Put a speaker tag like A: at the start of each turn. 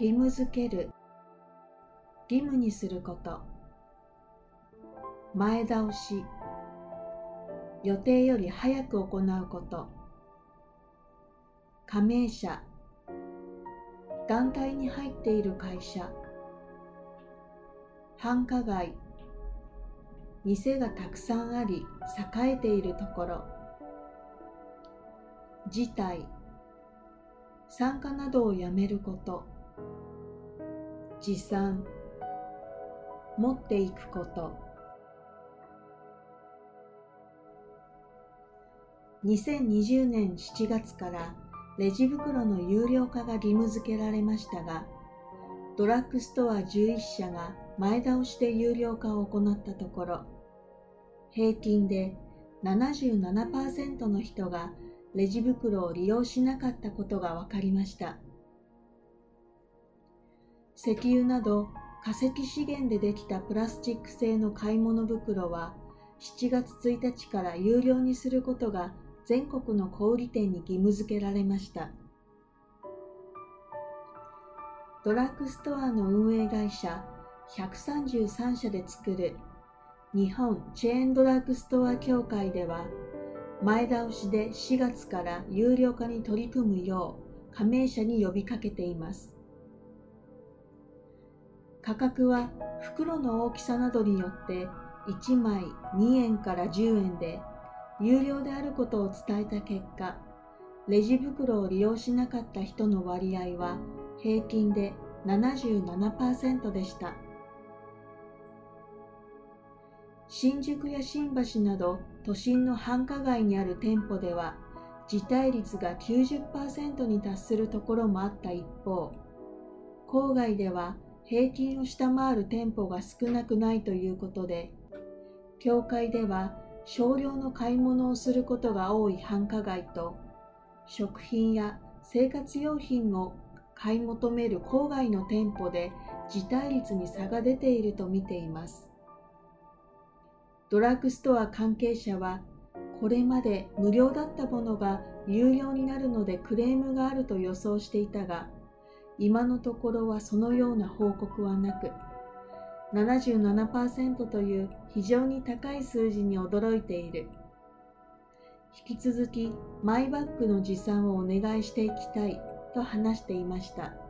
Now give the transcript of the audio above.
A: 義務づける。義務にすること。前倒し。予定より早く行うこと。加盟者。団体に入っている会社。繁華街。店がたくさんあり栄えているところ。事態。参加などをやめること。持参。持っていくこと。2020年7月からレジ袋の有料化が義務付けられましたがドラッグストア11社が前倒しで有料化を行ったところ平均で77%の人がレジ袋を利用しなかったことが分かりました。石油など化石資源でできたプラスチック製の買い物袋は7月1日から有料にすることが全国の小売店に義務付けられました。ドラッグストアの運営会社133社で作る日本チェーンドラッグストア協会では前倒しで4月から有料化に取り組むよう加盟者に呼びかけています。価格は袋の大きさなどによって1枚2円から10円で有料であることを伝えた結果レジ袋を利用しなかった人の割合は平均で77%でした。新宿や新橋など都心の繁華街にある店舗では辞退率が90%に達するところもあった一方郊外では平均を下回る店舗が少なくないということで教会では少量の買い物をすることが多い繁華街と食品や生活用品を買い求める郊外の店舗で辞退率に差が出ていると見ています。ドラッグストア関係者はこれまで無料だったものが有料になるのでクレームがあると予想していたが今のところはそのような報告はなく77%という非常に高い数字に驚いている引き続きマイバッグの持参をお願いしていきたいと話していました。